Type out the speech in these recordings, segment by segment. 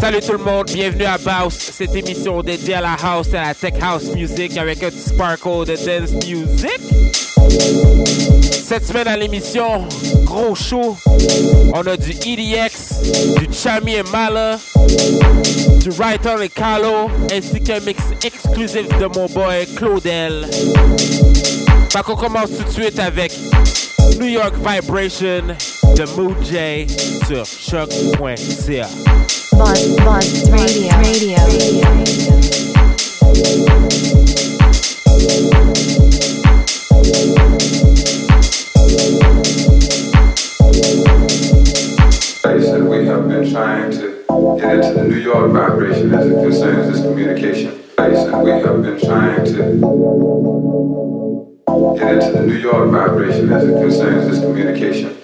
Salut tout le monde, bienvenue à Baus, cette émission dédiée à la house et à la tech house music avec un petit sparkle de dance music. Cette semaine à l'émission, gros show, on a du EDX, du Chami et Mala, du Writer et Carlo, ainsi qu'un mix exclusif de mon boy Claudel. Fait qu'on commence tout de suite avec New York Vibration the Mood J sur choc.ca. Buzz, Buzz Radio. Radio. And we have been trying to get into the New York vibration as it concerns this communication. And we have been trying to get into the New York vibration as it concerns this communication.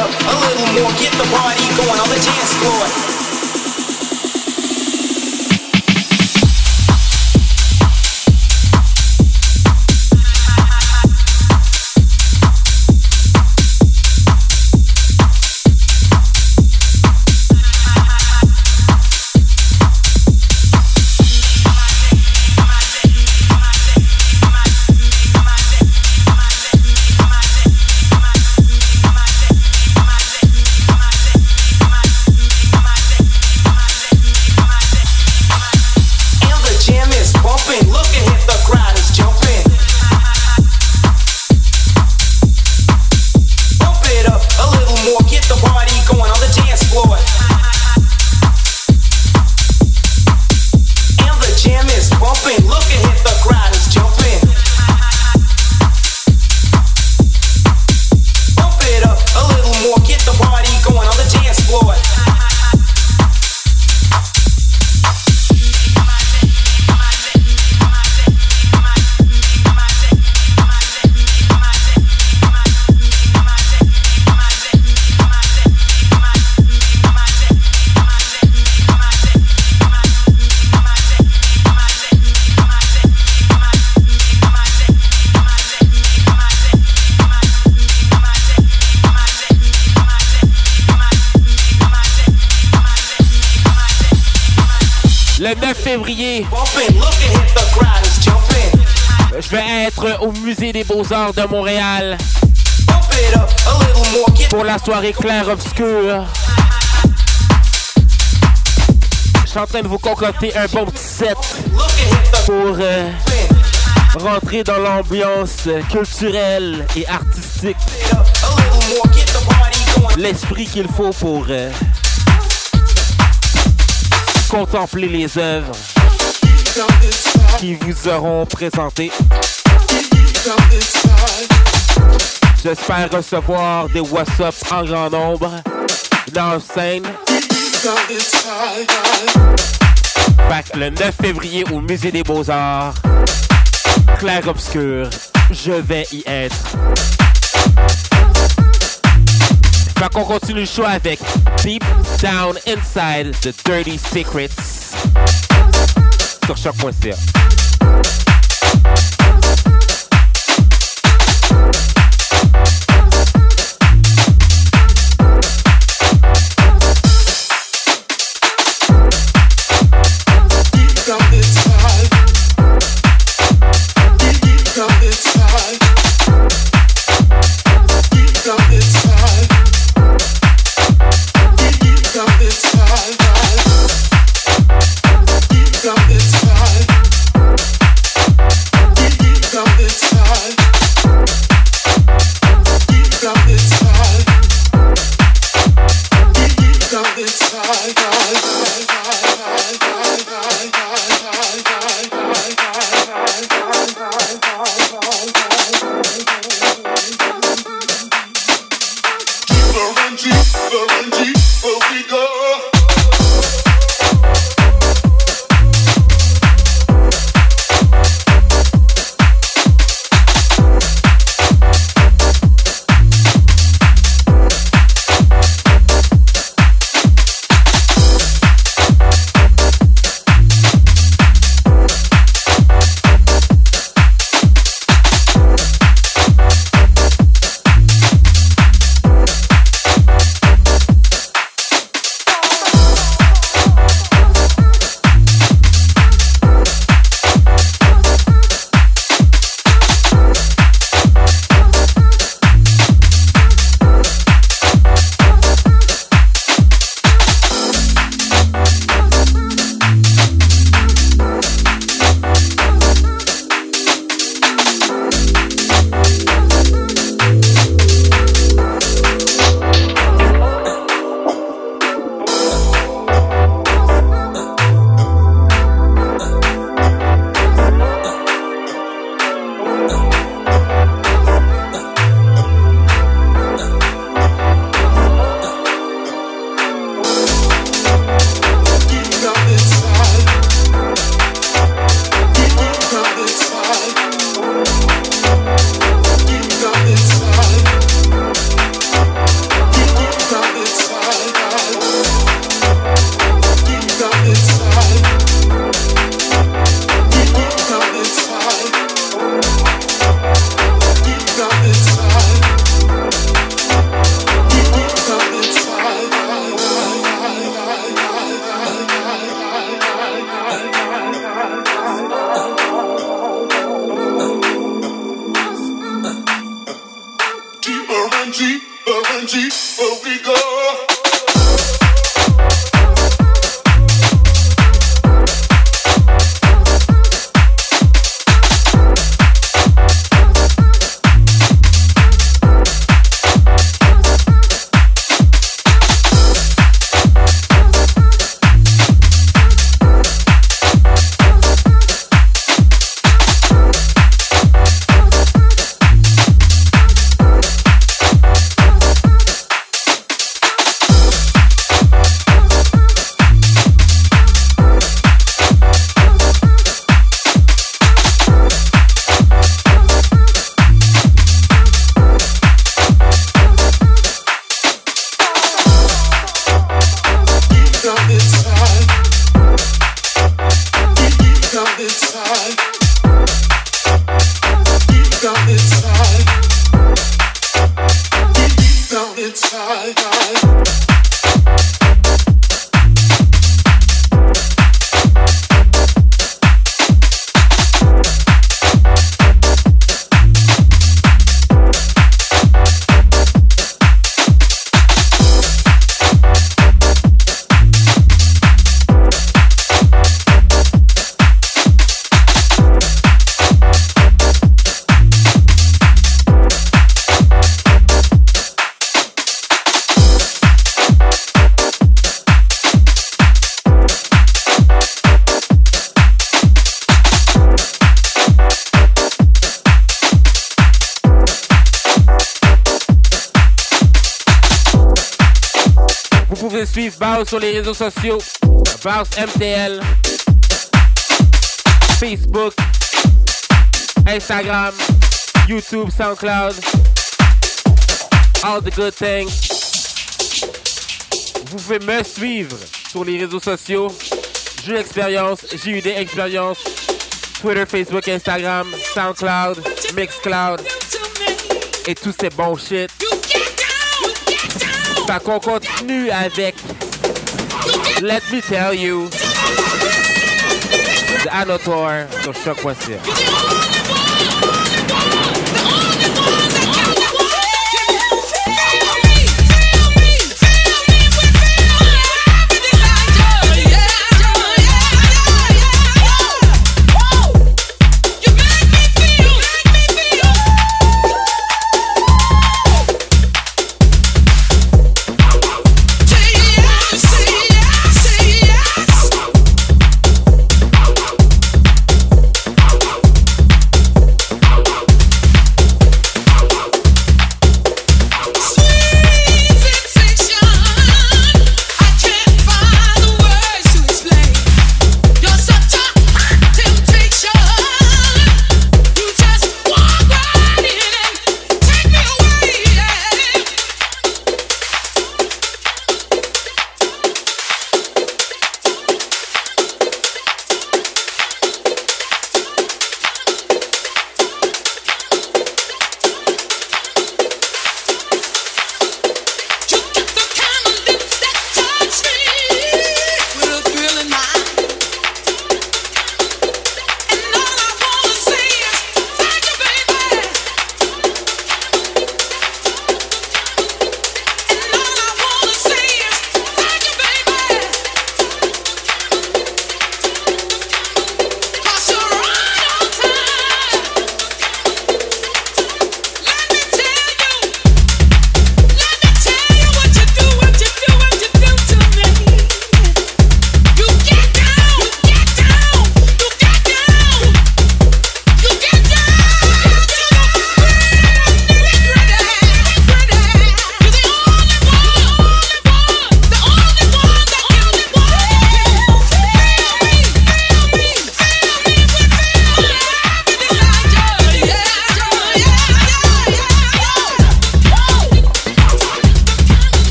up a little more, get the party going on the dance floor. De Montréal pour la soirée claire obscure. Je suis en train de vous concocter un bon petit set pour euh, rentrer dans l'ambiance culturelle et artistique. L'esprit qu'il faut pour euh, contempler les œuvres qui vous auront présenté. J'espère recevoir des WhatsApp en grand nombre dans scène. le 9 février au Musée des Beaux-Arts, clair obscur, je vais y être. Fait qu'on continue le show avec Deep Down Inside the Dirty Secrets sur choc.ca. réseaux sociaux. Baos MTL. Facebook. Instagram. YouTube, SoundCloud. All the good things. Vous pouvez me suivre sur les réseaux sociaux. J'ai eu des expériences. Twitter, Facebook, Instagram, SoundCloud, Mixcloud et tous ces bons shit. Fait qu'on continue avec Let me tell you, the Anotor shock was here.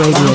Radio.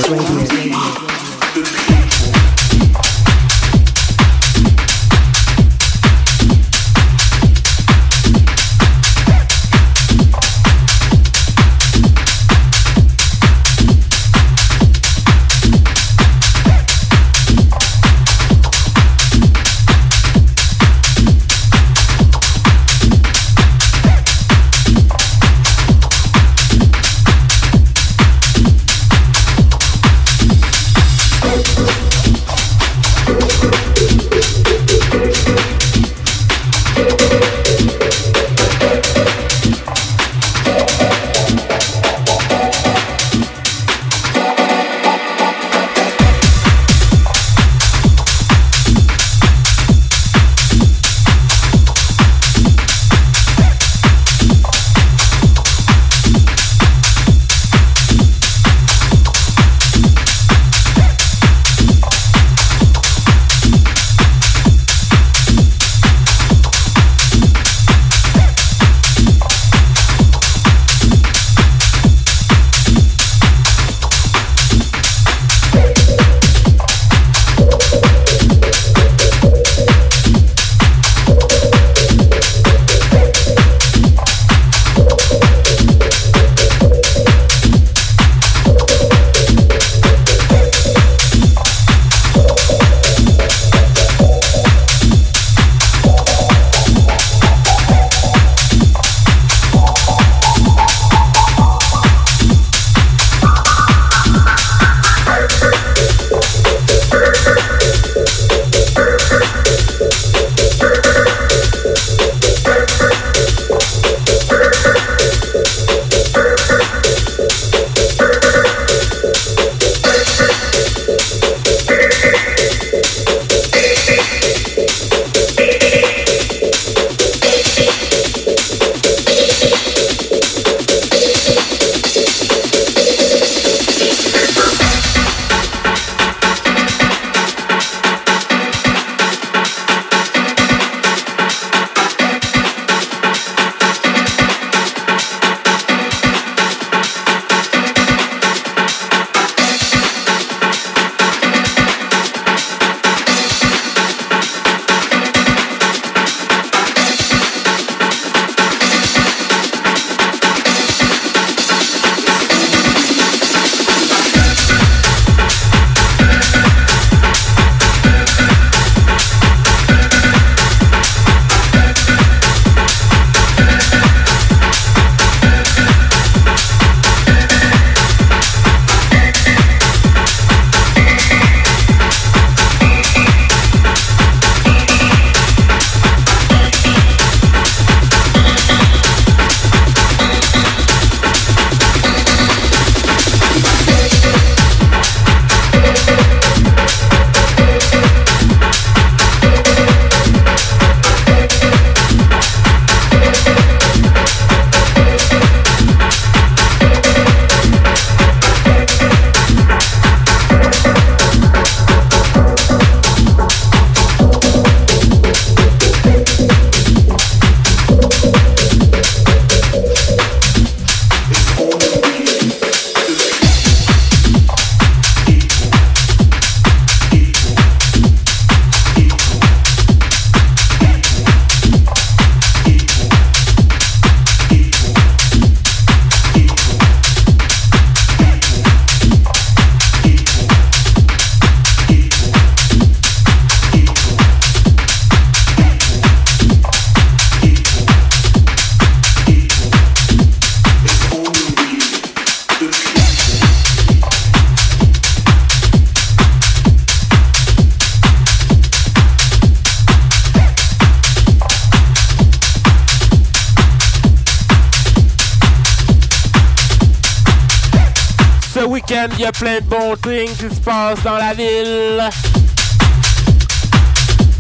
Week-end, il y a plein de bons things qui se passent dans la ville.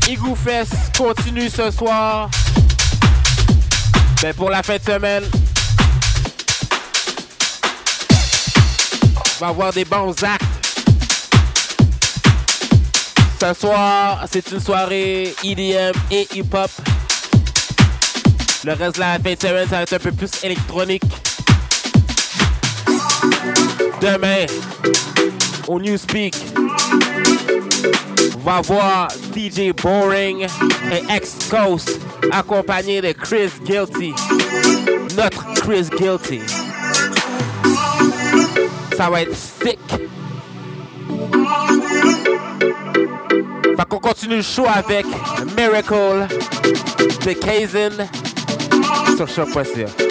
Igou Fest continue ce soir. Mais pour la fin de semaine, on va avoir des bons actes. Ce soir, c'est une soirée EDM et hip-hop. Le reste de la fin de semaine, ça va être un peu plus électronique. Demain, au Newspeak, on va voir DJ Boring et X-Coast accompagné de Chris Guilty. Notre Chris Guilty. Ça va être sick. Fait qu'on continue le show avec Miracle de Kazin sur Choc.ca.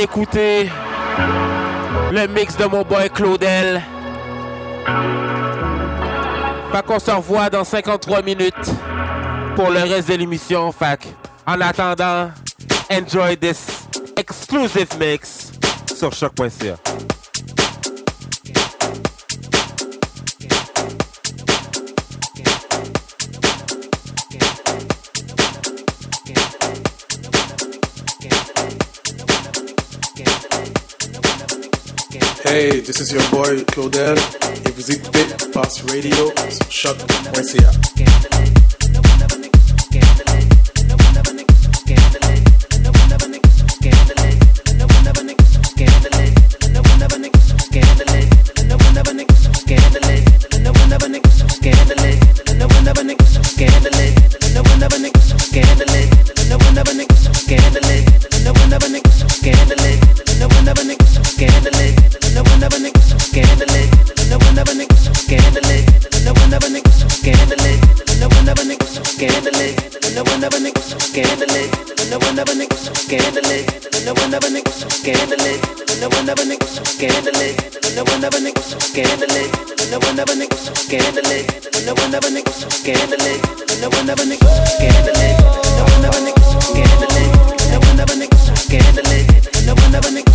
écouter le mix de mon boy Claudel. Fait qu'on se revoit dans 53 minutes pour le reste de l'émission. Fait en attendant, enjoy this exclusive mix sur choc.ca. Hey, this is your boy Claudel et vous écoutez Pass Radio sur choc.ca. scandalous. No one ever nigga so scandalous. No one ever nigga so scandalous. No one ever nigga so scandalous. No one ever nigga so scandalous. No one ever nigga so scandalous. No one ever nigga so scandalous. No one ever nigga so scandalous. No one ever nigga so scandalous. No one ever so scandalous. No one ever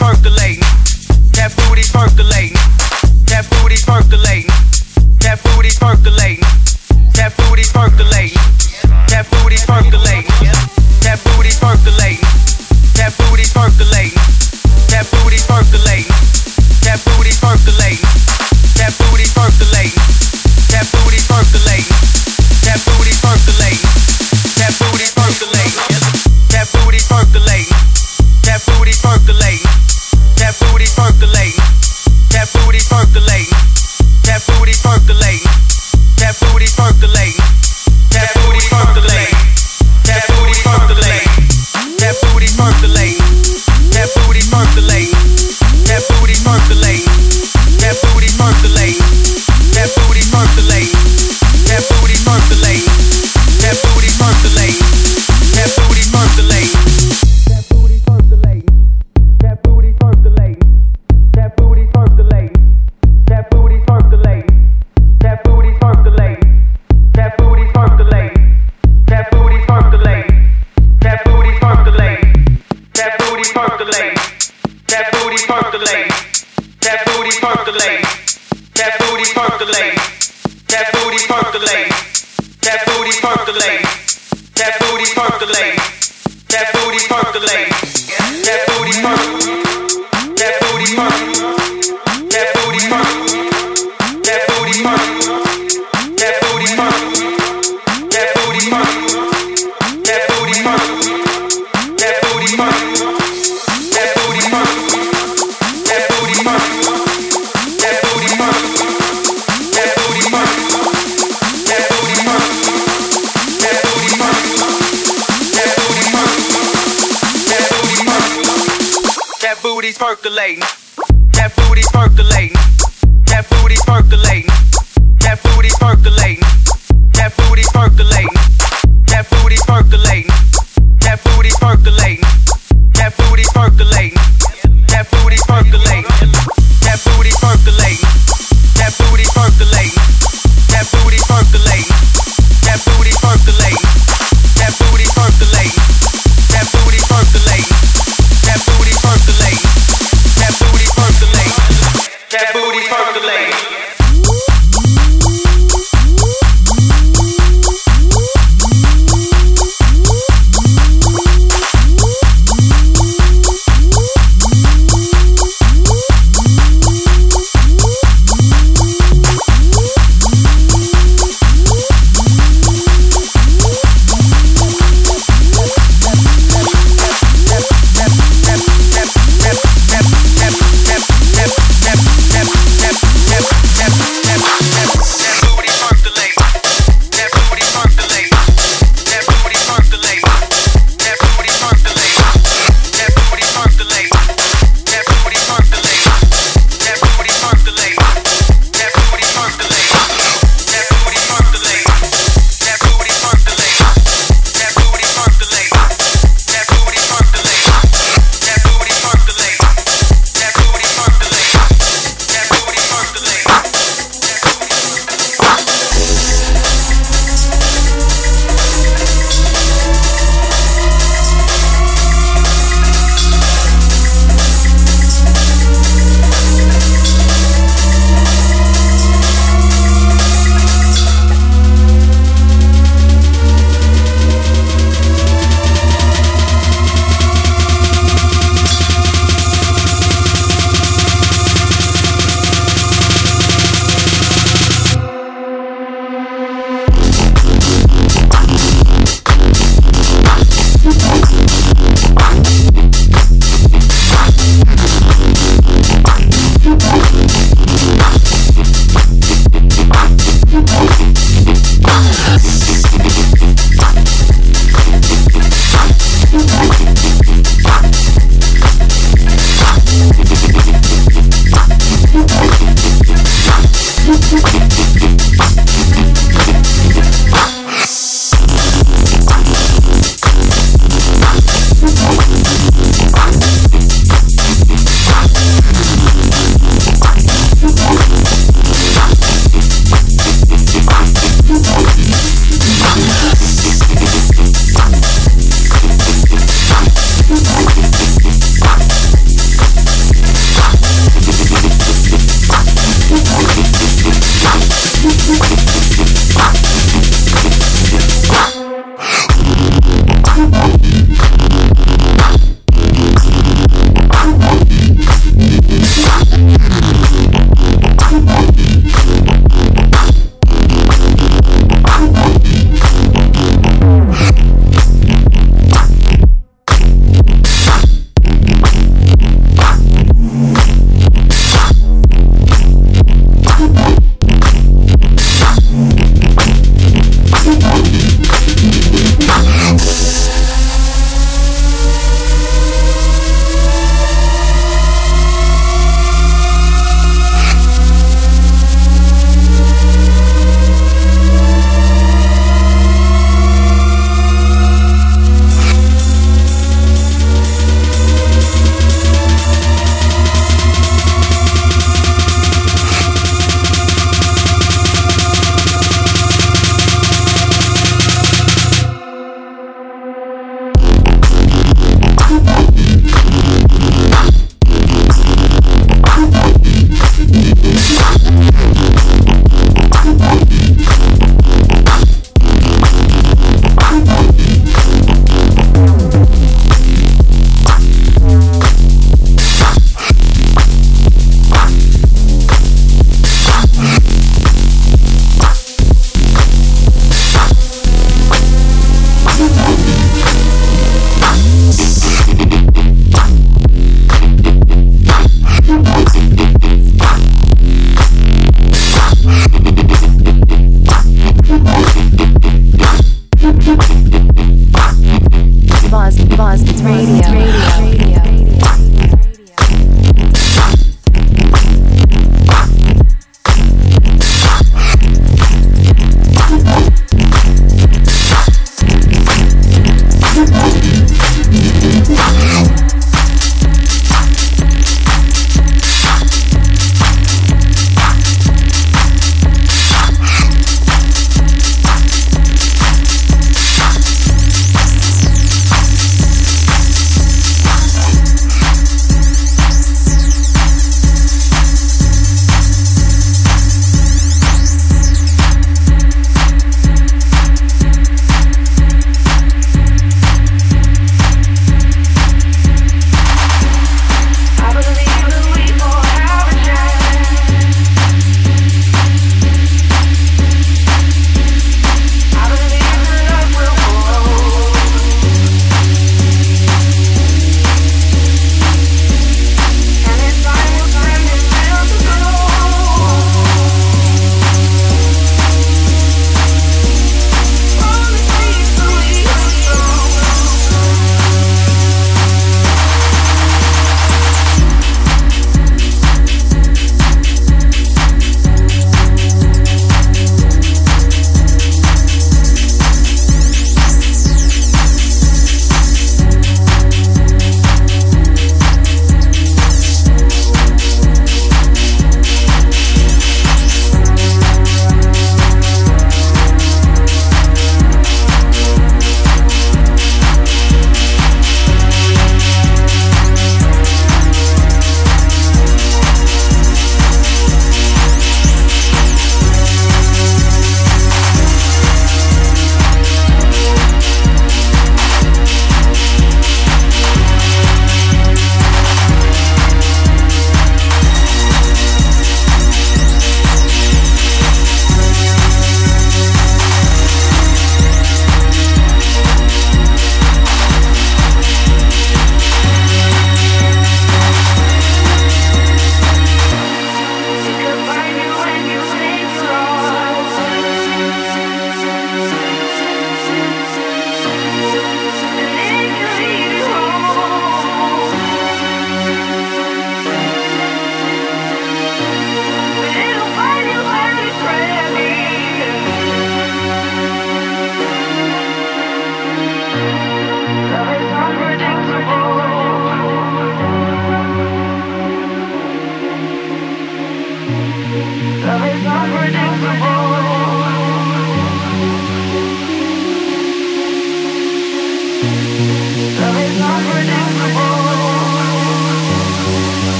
percolating. That booty percolating. That booty percolating. That booty percolating. That booty percolating.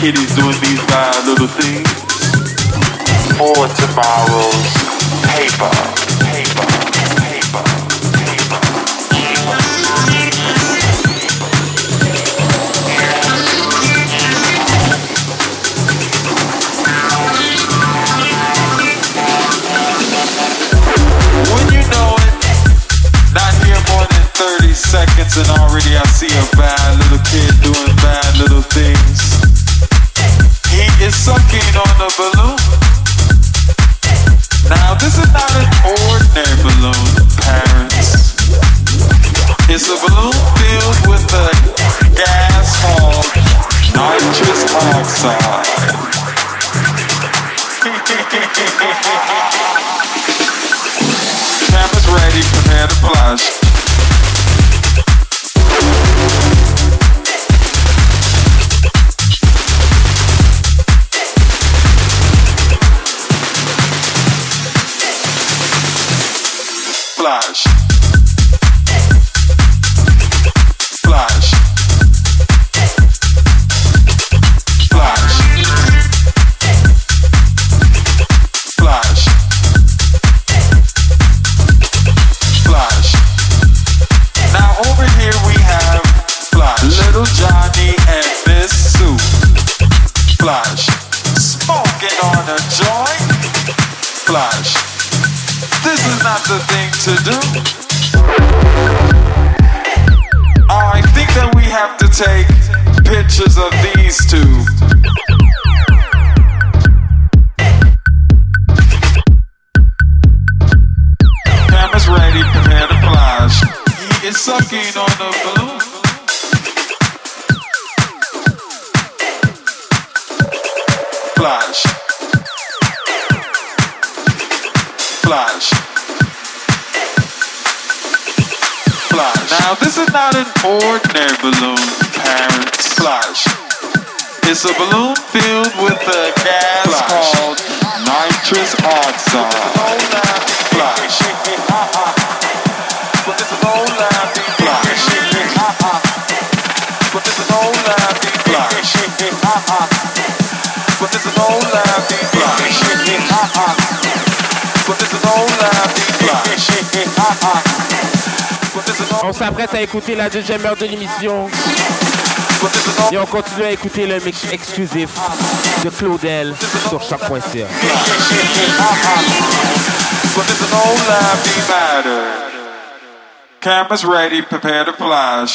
Kitties doing Flash. Flash. Flash. Now this is not an ordinary balloon, parents. Flash. It's a balloon filled with a gas called nitrous oxide. Flash. But this is no laughing flash. But this is no laughing flash. On s'apprête à écouter la deuxième heure de l'émission et on continue à écouter le mix exclusif de Claudel sur choc.ca. Cameras ready, prepare to flash.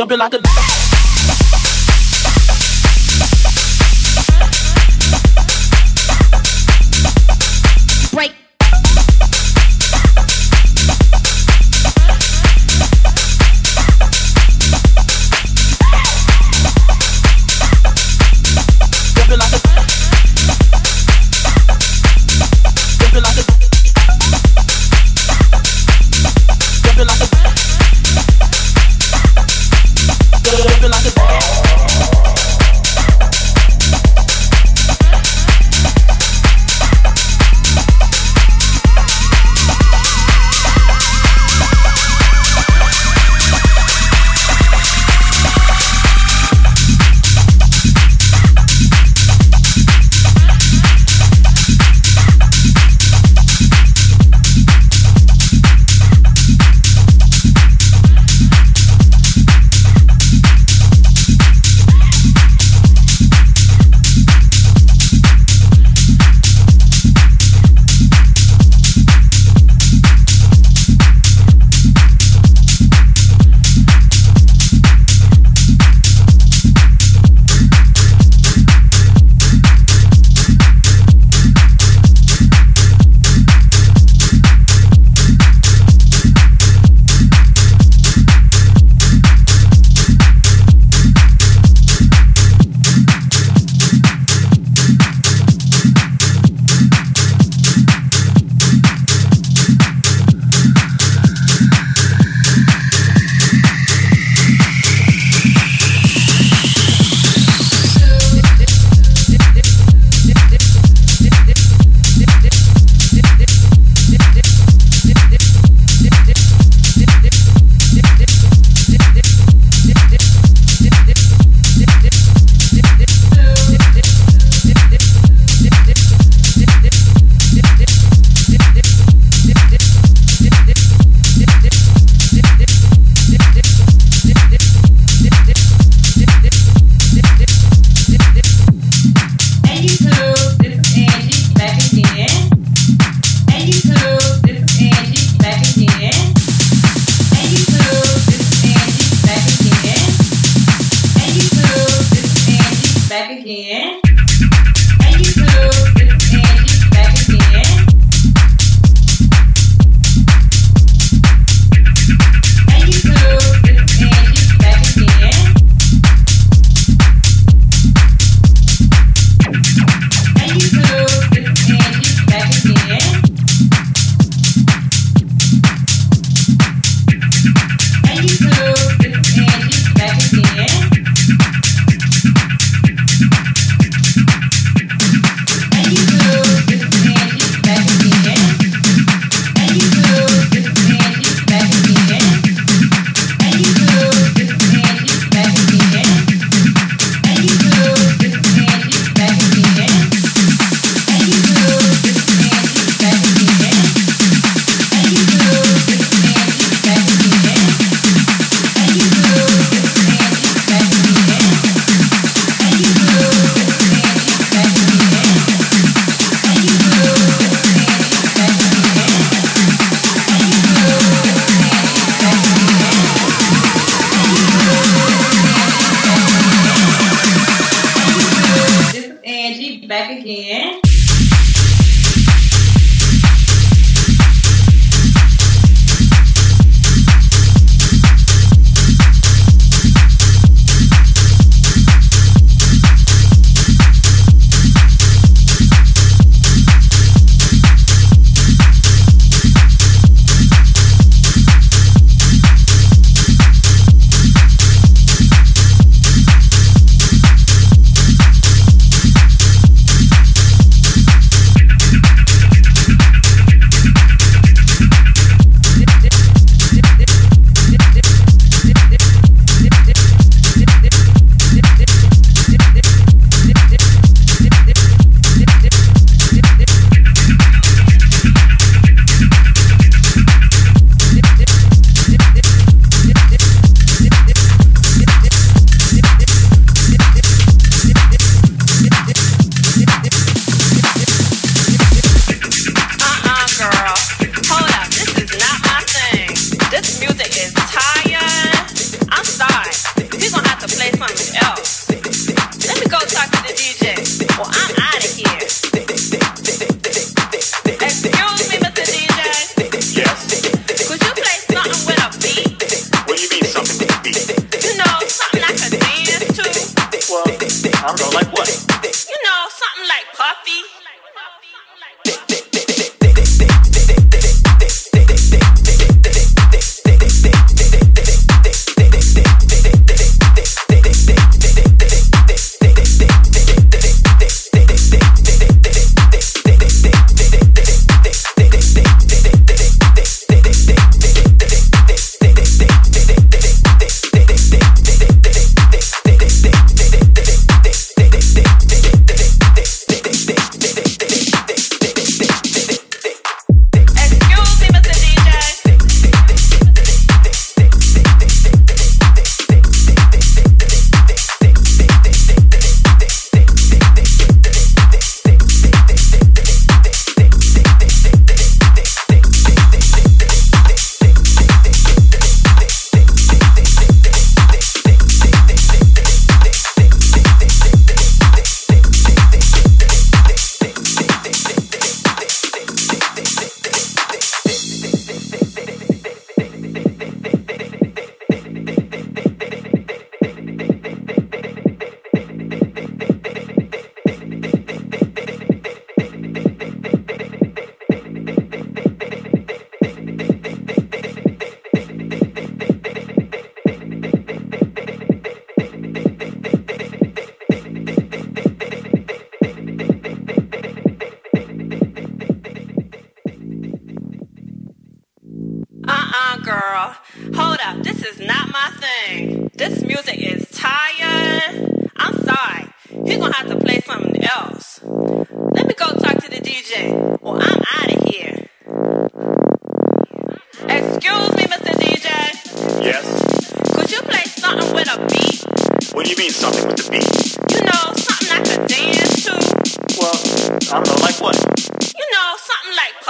Jumping like a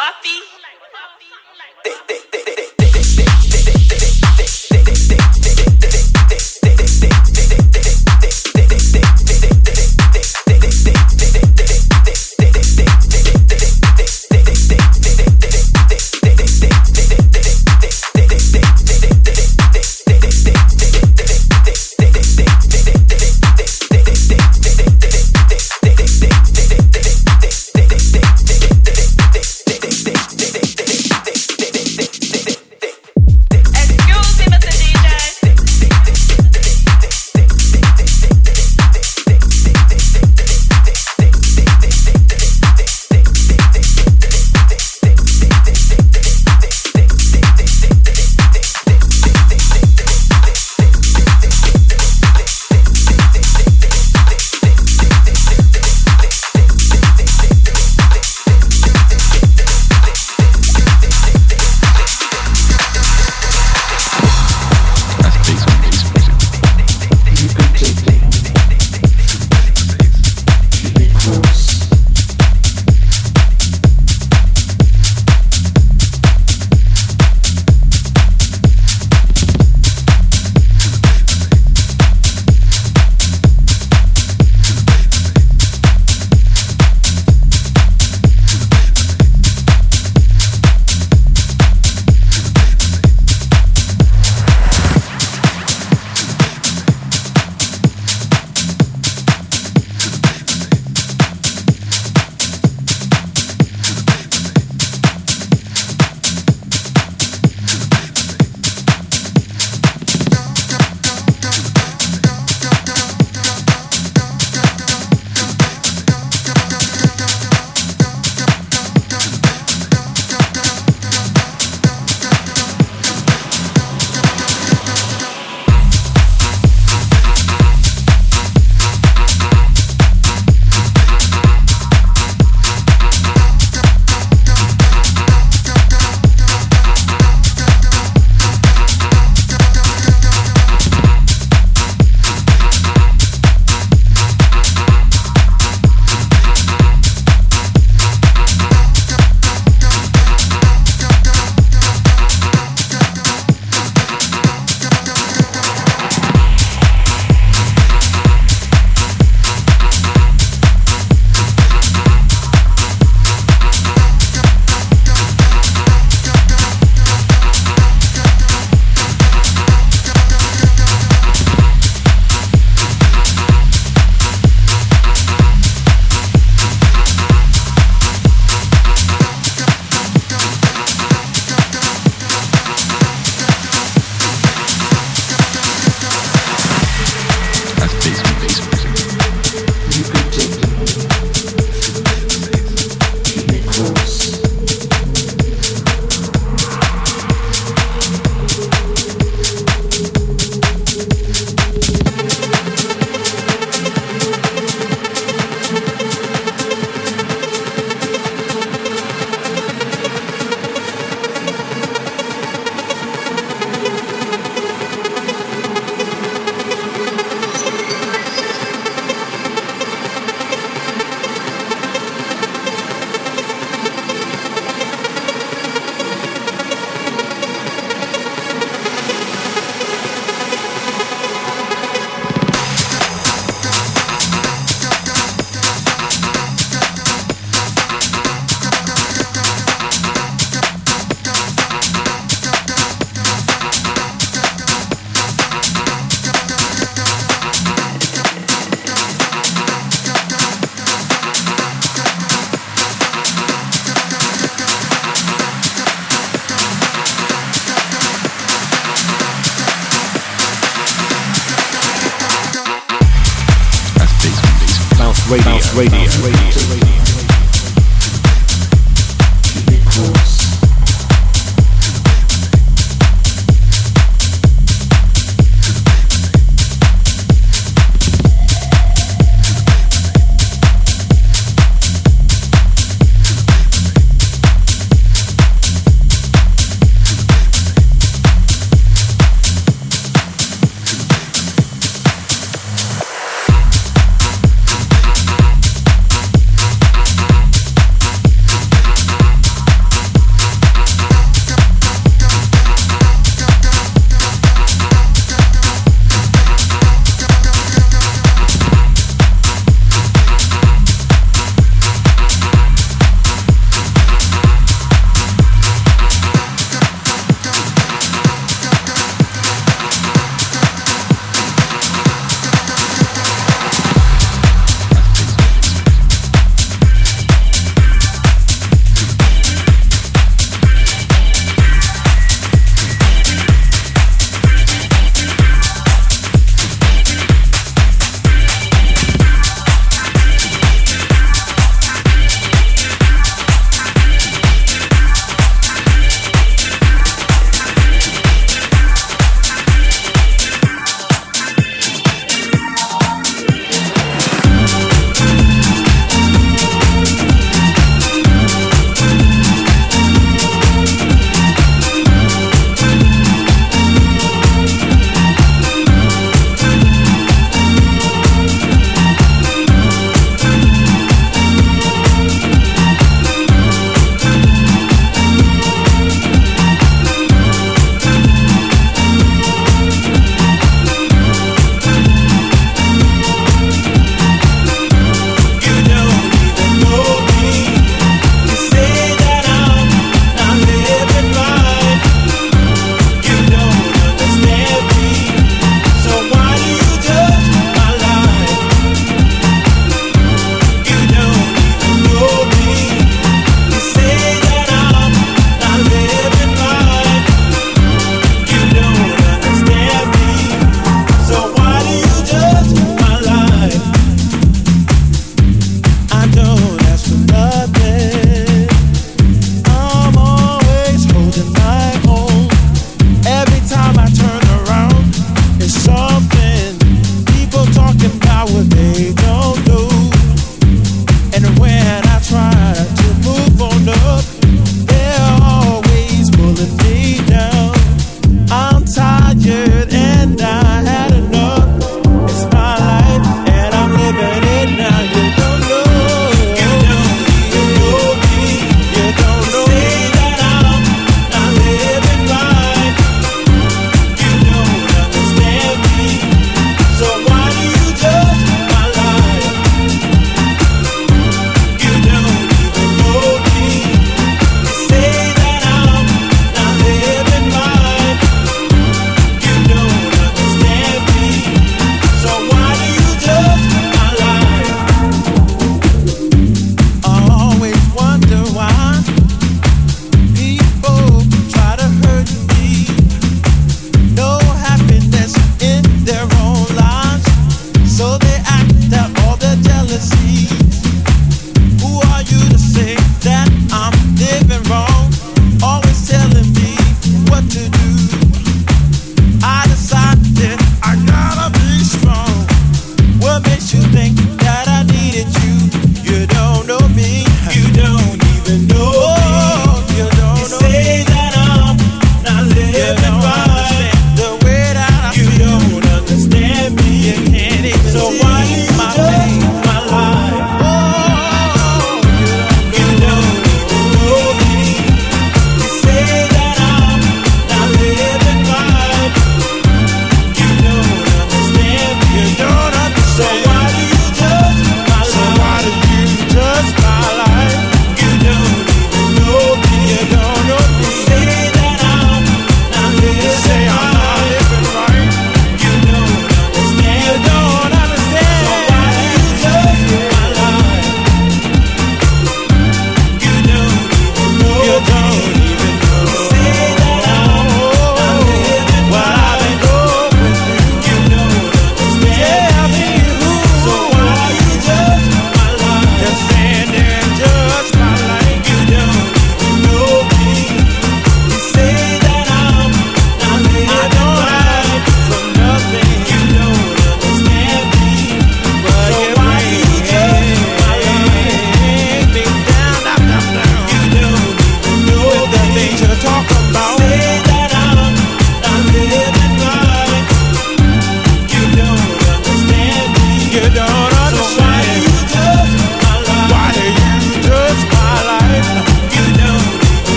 Papi!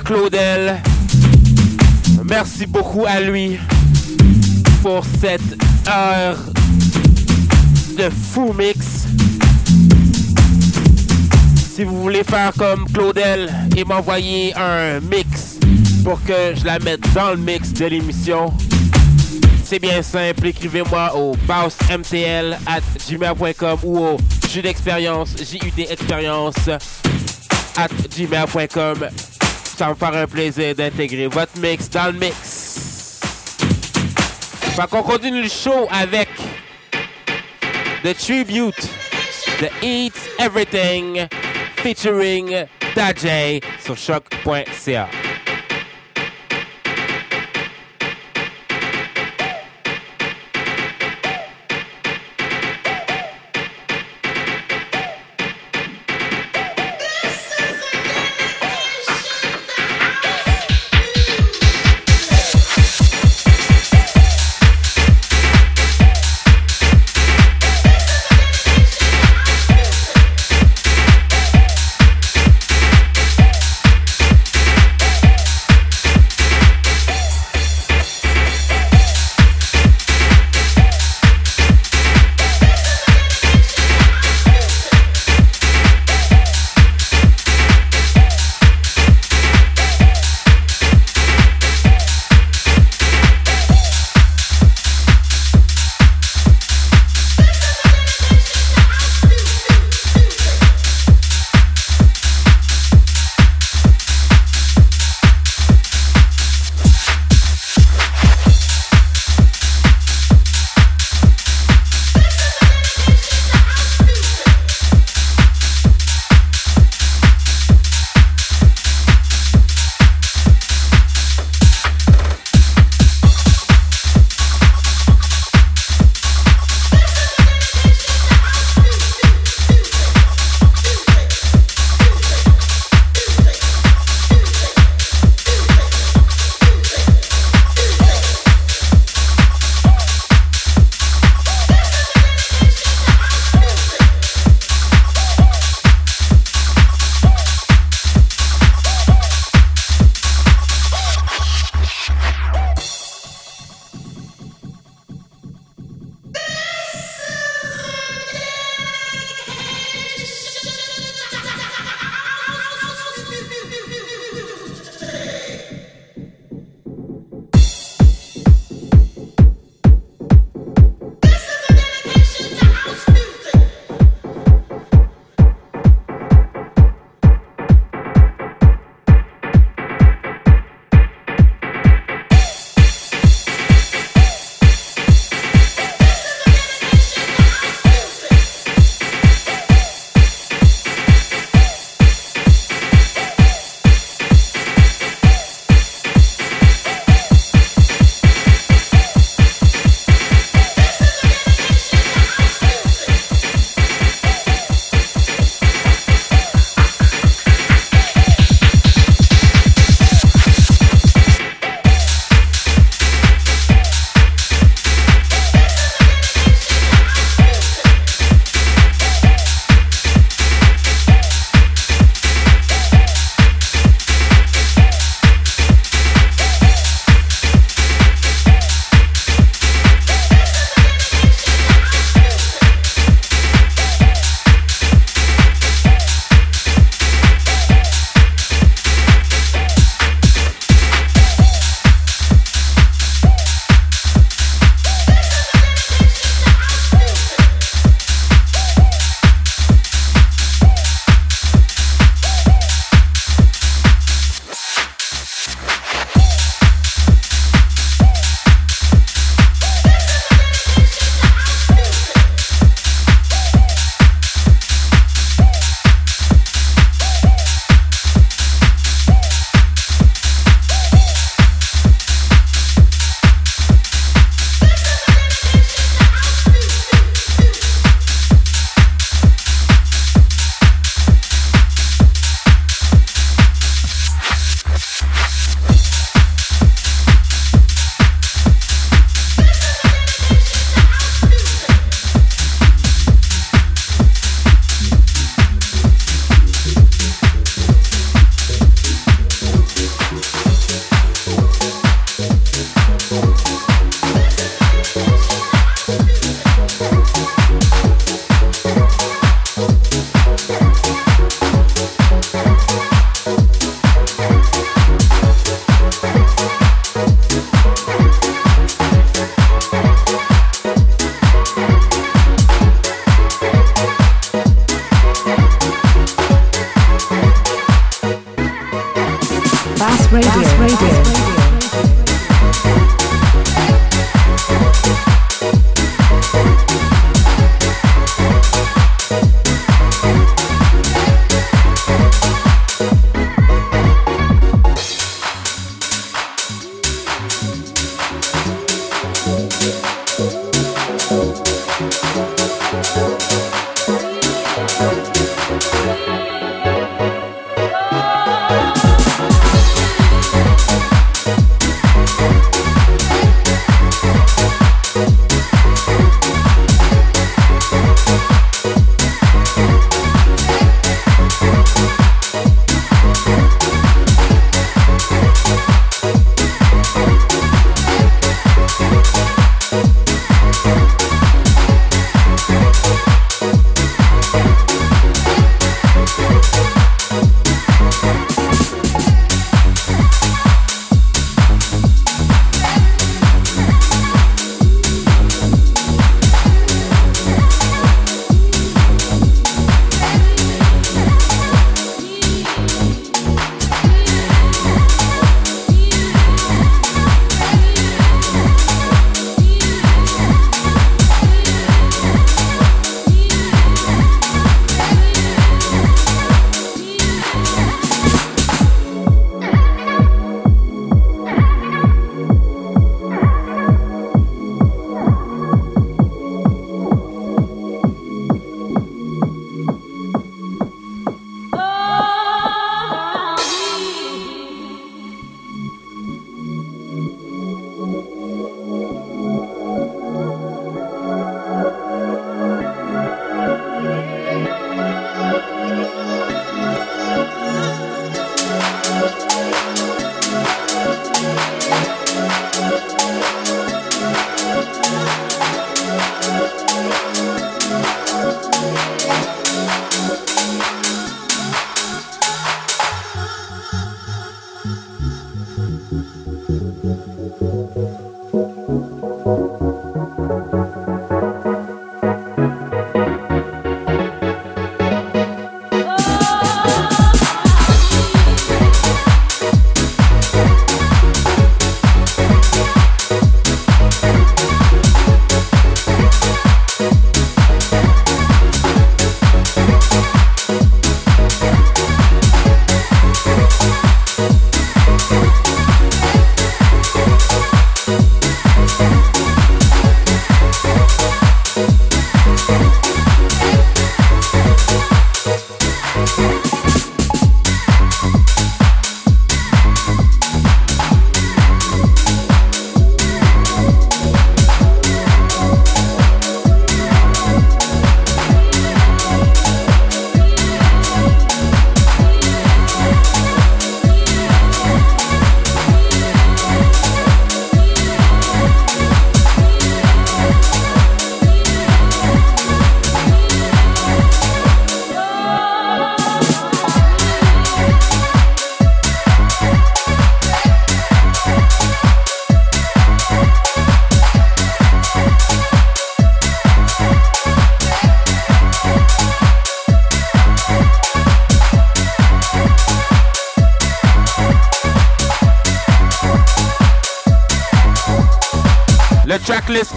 Claudel. Merci beaucoup à lui pour cette heure de fou mix. Si vous voulez faire comme Claudel et m'envoyer un mix pour que je la mette dans le mix de l'émission, c'est bien simple. Écrivez-moi au bossmtl at gmail.com ou au jus d'expérience, JUD expérience at gmail.com. Ça va me faire un plaisir d'intégrer votre mix dans le mix. Fait continue le show avec The Tribute The Eat Everything featuring Dajay sur choc.ca.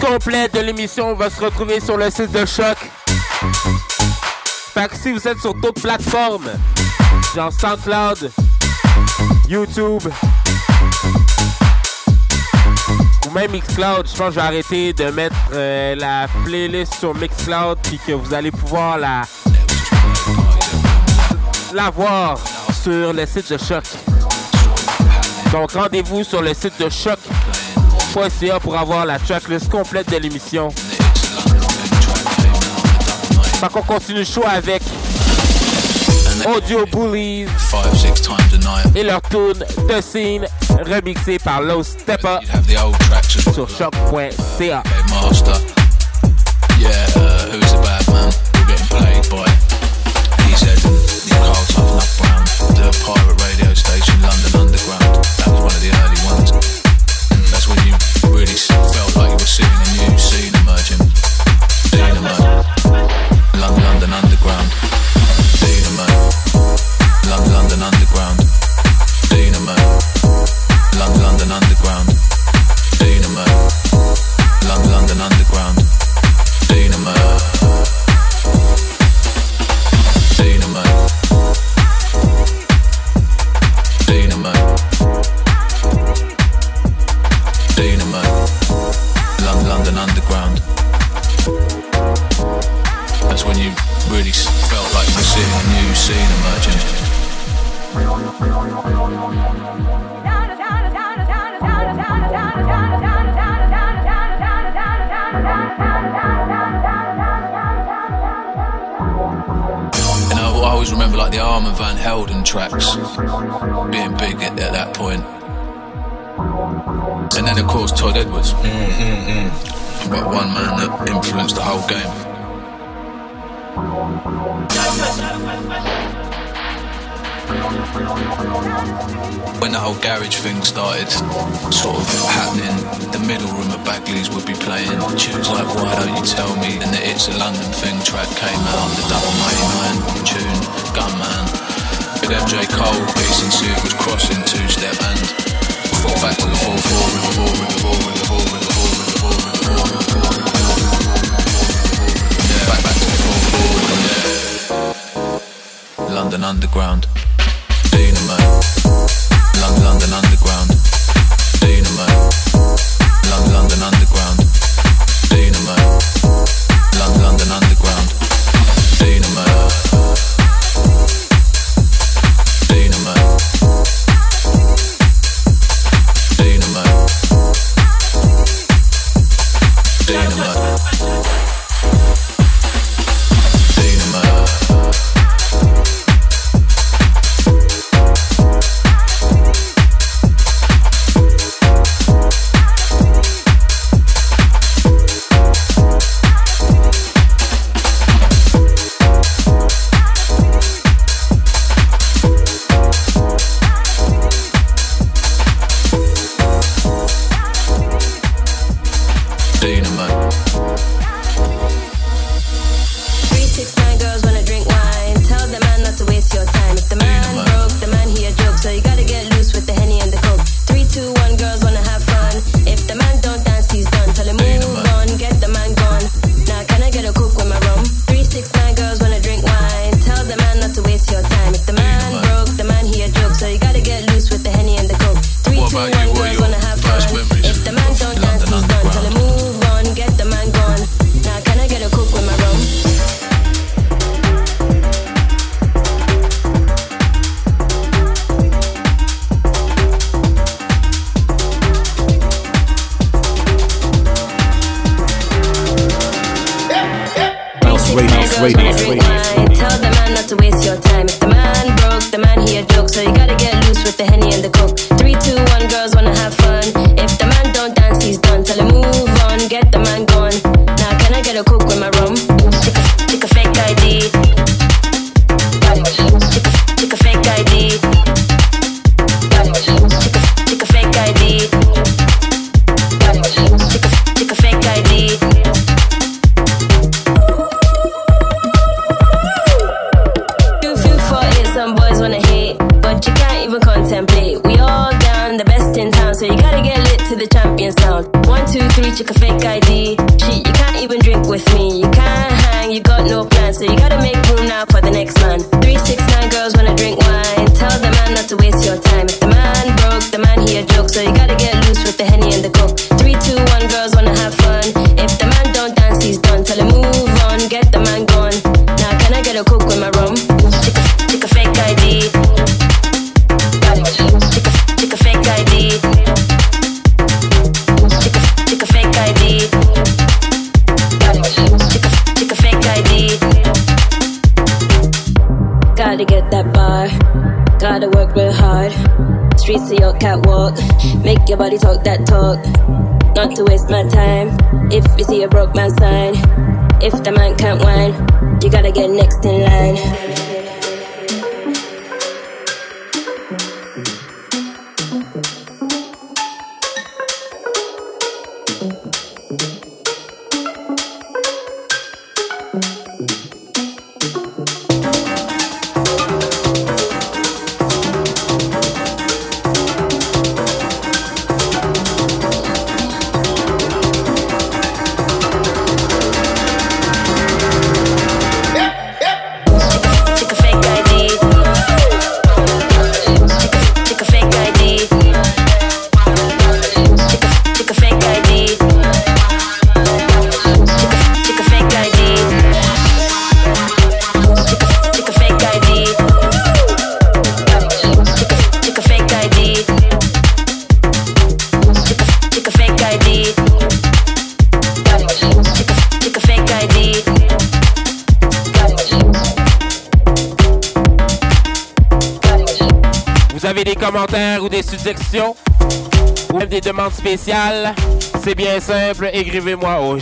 Complet de l'émission va se retrouver sur le site de Choc. Fait que si vous êtes sur d'autres plateformes, genre SoundCloud, YouTube, ou même Mixcloud, je pense que je vais arrêter de mettre euh, la playlist sur Mixcloud puis que vous allez pouvoir la, la voir sur le site de Choc. Donc rendez-vous sur le site de choc.ca pour avoir la tracklist complète de l'émission. Fait qu'on continue le show avec Audio Bullies et leur tune The Scene remixé par Low Stepper sur choc.ca. Yeah,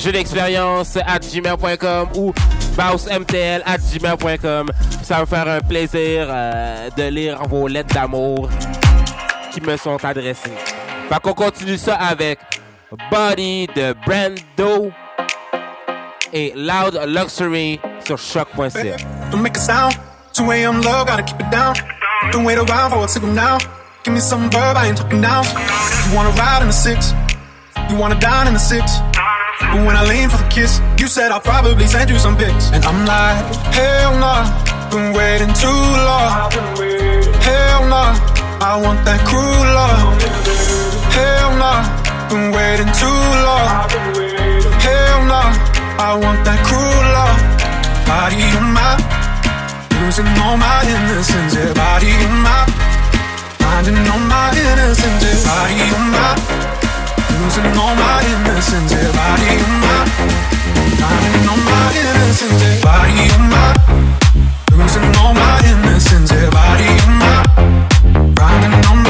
jeu d'expérience at gmail.com ou boussemtl at gmail.com. Ça va me faire un plaisir euh, de lire vos lettres d'amour qui me sont adressées. Fait qu'on continue ça avec Body de Brando et Loud Luxury sur choc.ca. Don't make a sound. 2 a.m. low, gotta keep it down. Don't wait around for a signal now. Give me some verb, I ain't talking now. You wanna ride in the six? You wanna dine in the six? But when I lean for the kiss, you said I'll probably send you some pics. And I'm like, hell nah, been waiting too long. Hell nah, I want that cruel love. Hell nah, been waiting too long. Hell nah, I want that cruel love. Body on my, losing all my innocence. Yeah, body on my, finding all my innocence. Yeah, body on my, losing all my innocence. Yeah, body all my innocence. Yeah, body losing all my innocence. Yeah, body on my, finding my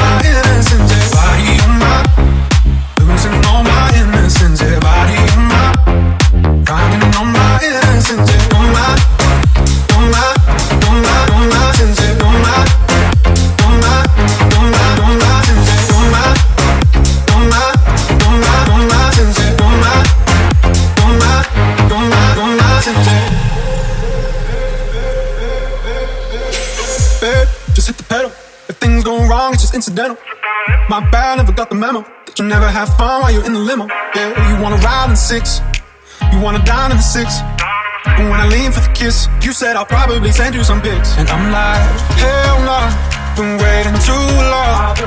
My bad, never got the memo. That you never have fun while you're in the limo. Yeah, you wanna ride in the six. You wanna dine in the six. And when I lean for the kiss, you said I'll probably send you some pics. And I'm like, hell nah, been waiting too long.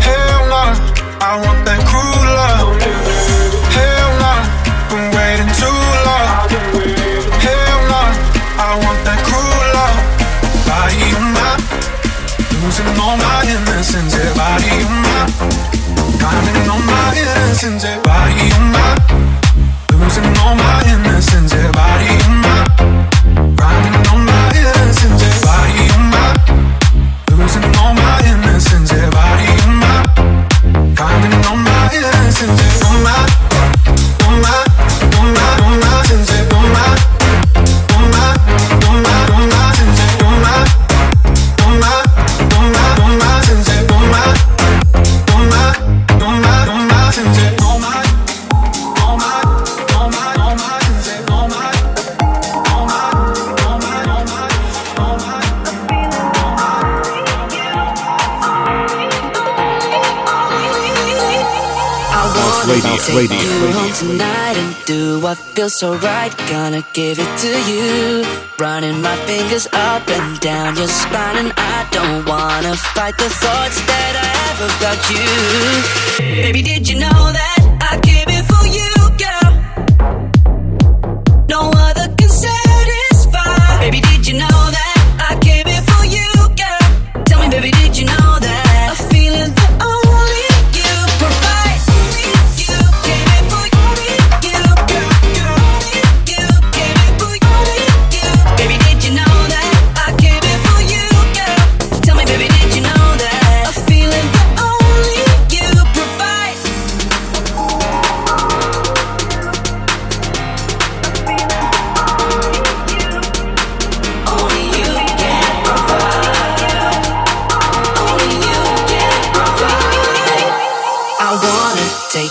Hell nah, I want that cruel love. Hell nah, been waiting too long. Hell nah, I want that cruel love. Body on my, losing all my innocence. Yeah, body on finding all my innocence. Body on my, losing all my innocence. Radio, home tonight and do what feels so right. Gonna give it to you. Running my fingers up and down your spine, and I don't wanna fight the thoughts that I have about you. Baby, did you know that I came here for you, girl? No other can satisfy. Baby, did you know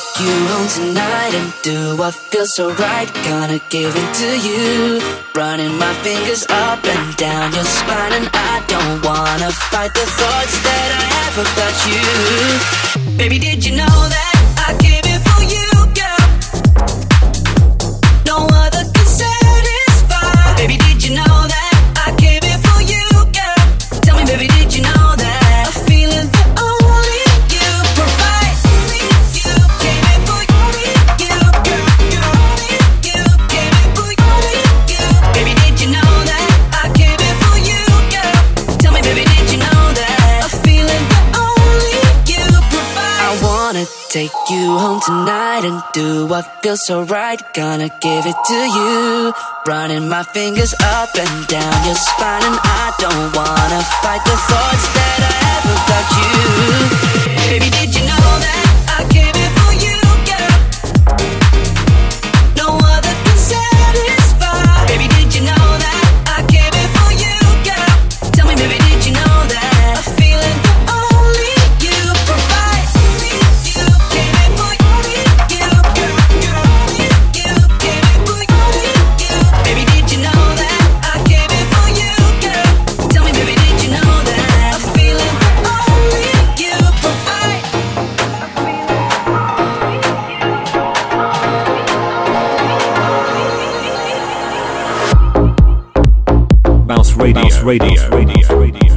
take you home tonight and do what feels so right. Gonna give it to you. Running my fingers up and down your spine, and I don't wanna fight the thoughts that I have about you. Baby, did you know that I came here home tonight and do what feels so right. Gonna give it to you. Running my fingers up and down your spine, and I don't wanna fight the thoughts that I have about you. Baby, did you know that I came here for you? Radio. Bounce Radio. Bounce Radio.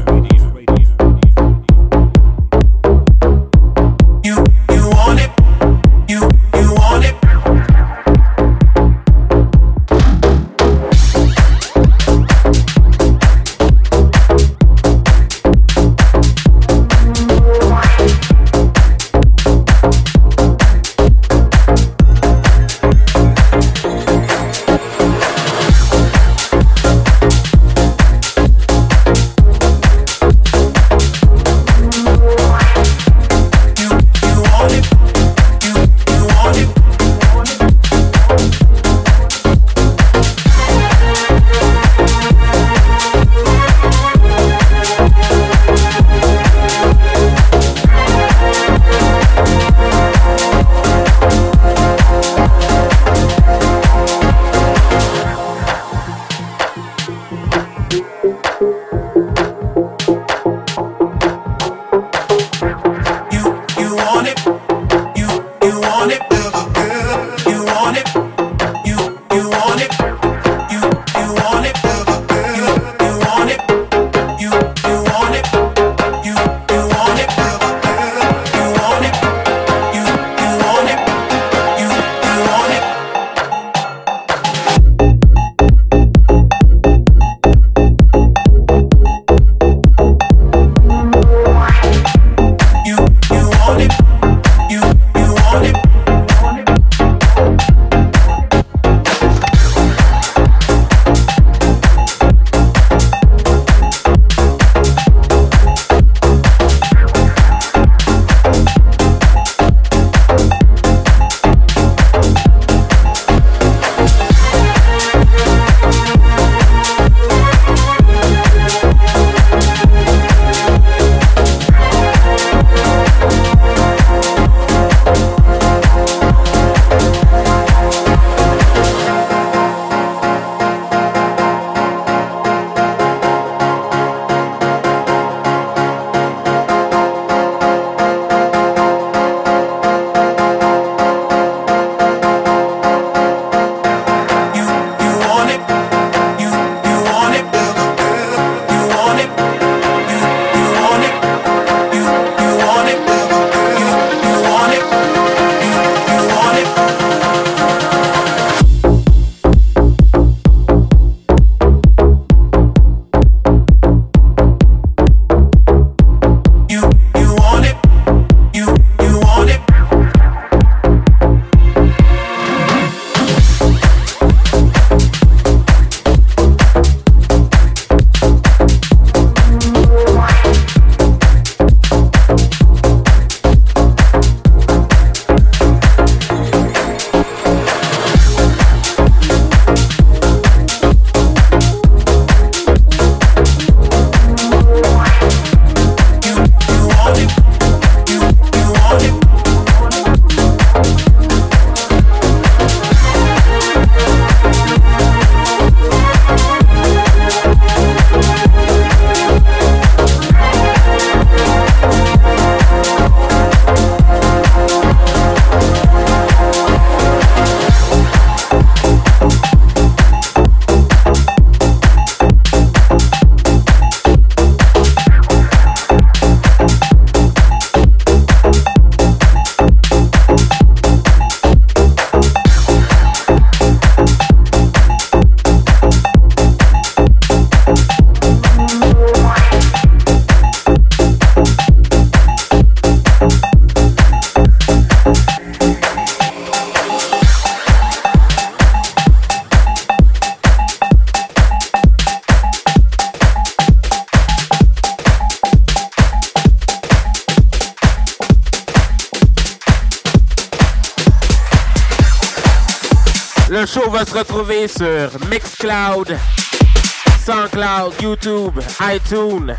SoundCloud, YouTube, iTunes.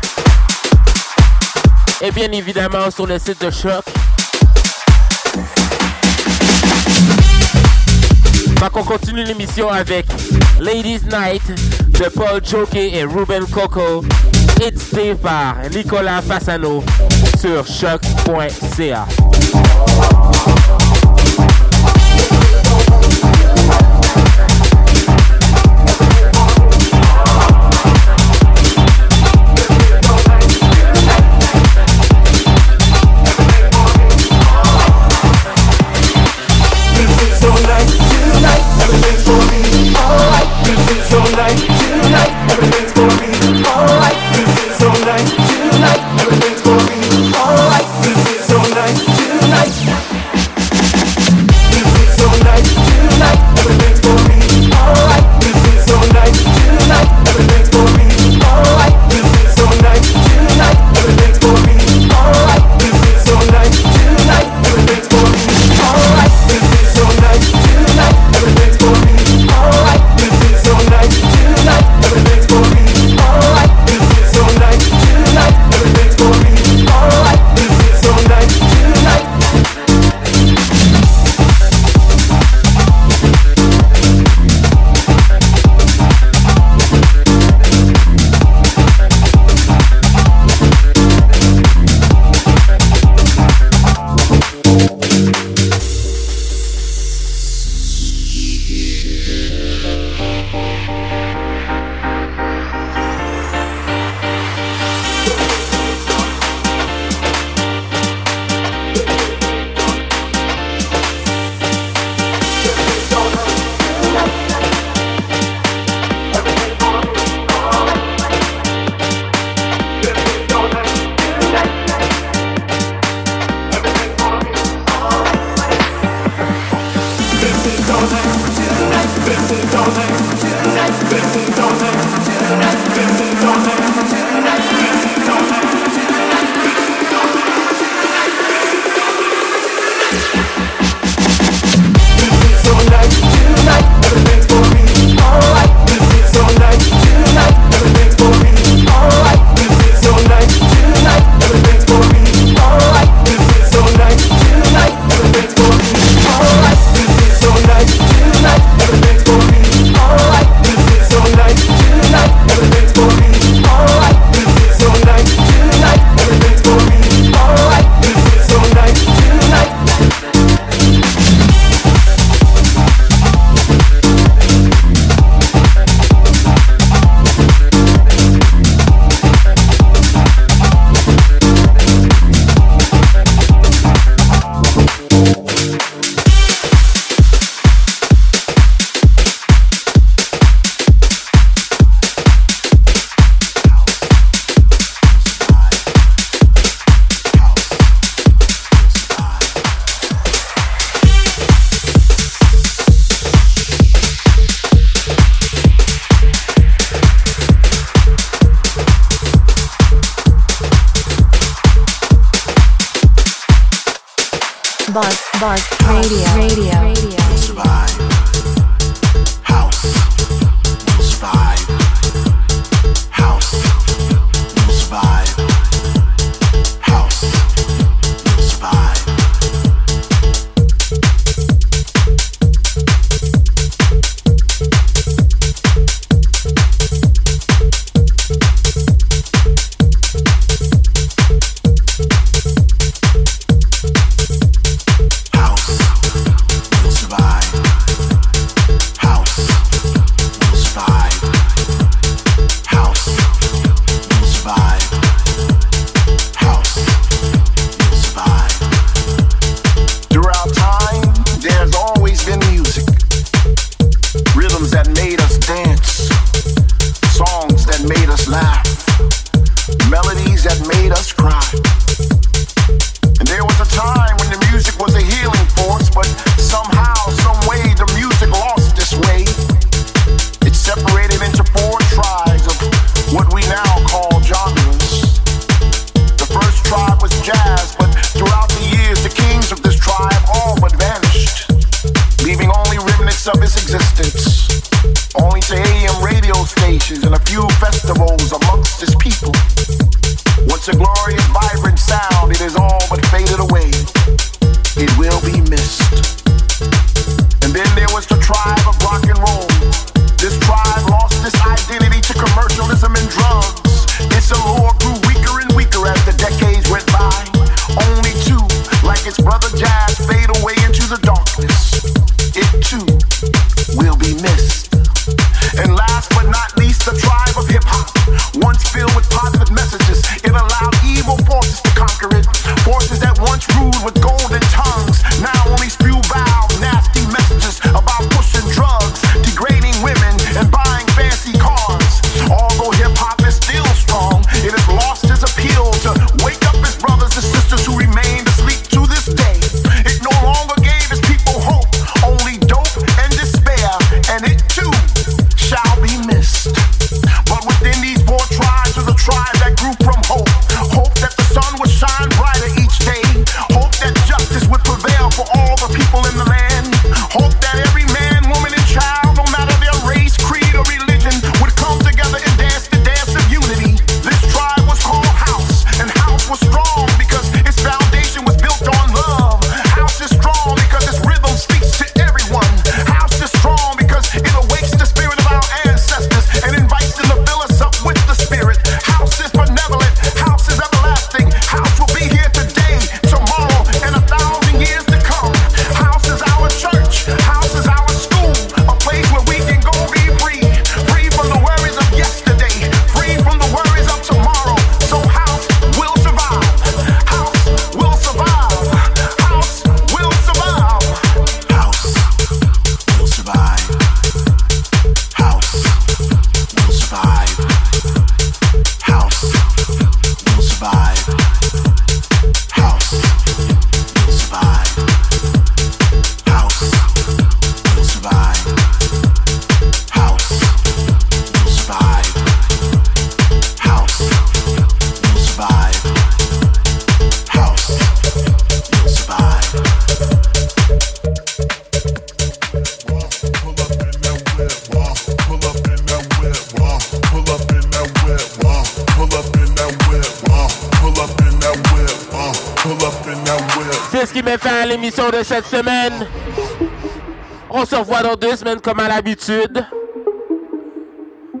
Et bien évidemment sur le site de Choc. Donc on continue l'émission avec Ladies Night de Paul Jockey et Ruben Coco. Édité par Nicolas Fassano sur choc.ca.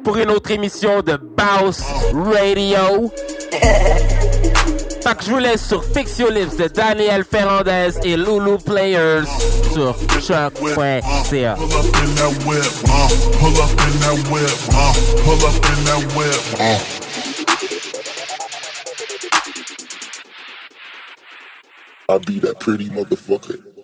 pour une autre émission de Bounce Radio. Fait je vous laisse sur Fixio Lips de Daniel Fernandez et Lulu Players sur choc.ca. I'll be that pretty motherfucker.